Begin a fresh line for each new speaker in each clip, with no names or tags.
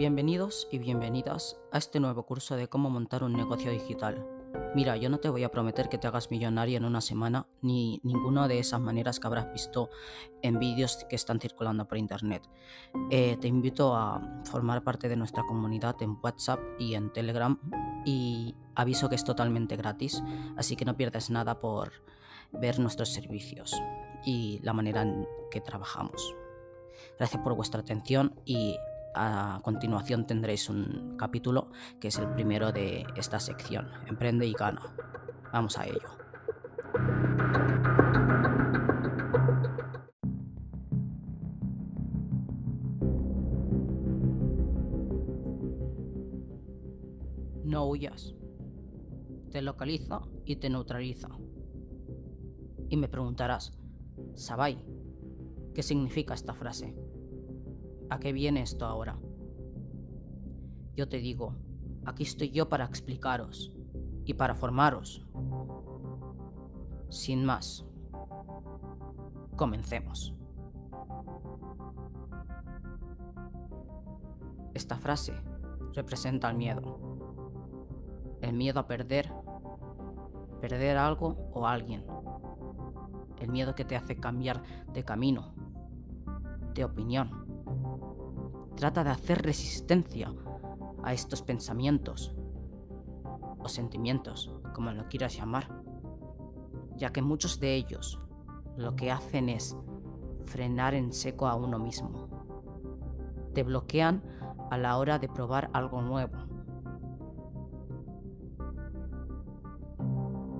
Bienvenidos y bienvenidas a este nuevo curso de cómo montar un negocio digital. Mira, yo no te voy a prometer que te hagas millonario en una semana, ni ninguna de esas maneras que habrás visto en vídeos que están circulando por internet. Eh, te invito a formar parte de nuestra comunidad en WhatsApp y en Telegram y aviso que es totalmente gratis, así que no pierdes nada por ver nuestros servicios y la manera en que trabajamos. Gracias por vuestra atención y a continuación tendréis un capítulo que es el primero de esta sección, Emprende y gana. Vamos a ello. No huyas. Te localiza y te neutraliza. Y me preguntarás, Sabai, ¿qué significa esta frase? ¿A qué viene esto ahora? Yo te digo, aquí estoy yo para explicaros y para formaros. Sin más, comencemos. Esta frase representa el miedo. El miedo a perder, perder algo o alguien. El miedo que te hace cambiar de camino, de opinión trata de hacer resistencia a estos pensamientos o sentimientos, como lo quieras llamar, ya que muchos de ellos lo que hacen es frenar en seco a uno mismo. Te bloquean a la hora de probar algo nuevo,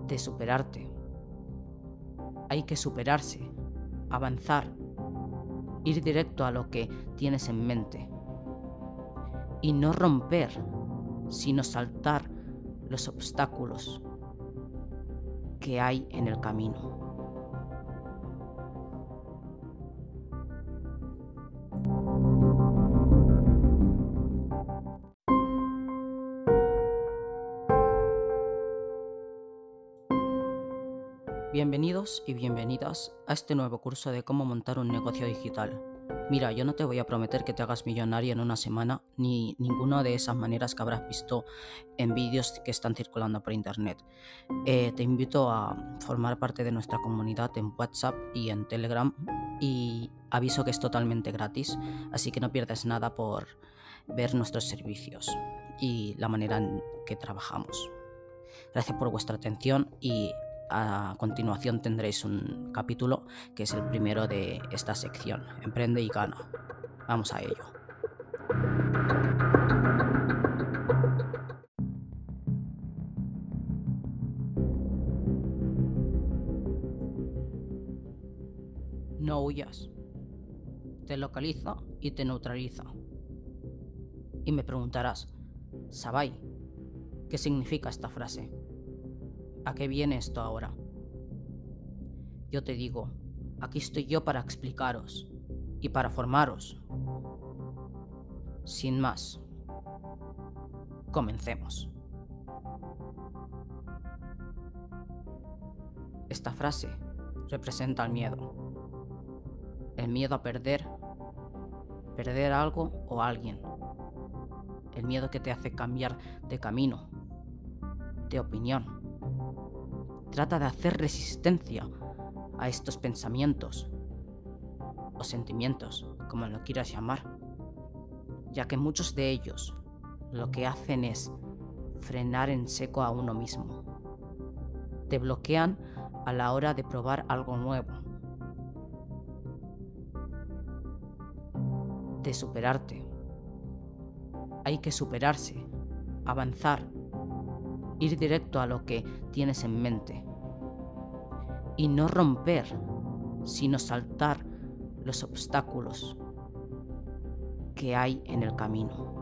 de superarte. Hay que superarse, avanzar, ir directo a lo que tienes en mente. Y no romper, sino saltar los obstáculos que hay en el camino. Bienvenidos y bienvenidas a este nuevo curso de cómo montar un negocio digital. Mira, yo no te voy a prometer que te hagas millonario en una semana, ni ninguna de esas maneras que habrás visto en vídeos que están circulando por internet. Eh, te invito a formar parte de nuestra comunidad en WhatsApp y en Telegram y aviso que es totalmente gratis, así que no pierdes nada por ver nuestros servicios y la manera en que trabajamos. Gracias por vuestra atención y a continuación tendréis un capítulo que es el primero de esta sección, Emprende y gana. Vamos a ello. No huyas. Te localiza y te neutraliza. Y me preguntarás, Sabai, ¿qué significa esta frase? ¿A qué viene esto ahora? Yo te digo, aquí estoy yo para explicaros y para formaros. Sin más, comencemos. Esta frase representa el miedo. El miedo a perder, perder algo o alguien. El miedo que te hace cambiar de camino, de opinión trata de hacer resistencia a estos pensamientos o sentimientos, como lo quieras llamar, ya que muchos de ellos lo que hacen es frenar en seco a uno mismo. Te bloquean a la hora de probar algo nuevo, de superarte. Hay que superarse, avanzar ir directo a lo que tienes en mente. Y no romper, sino saltar los obstáculos que hay en el camino.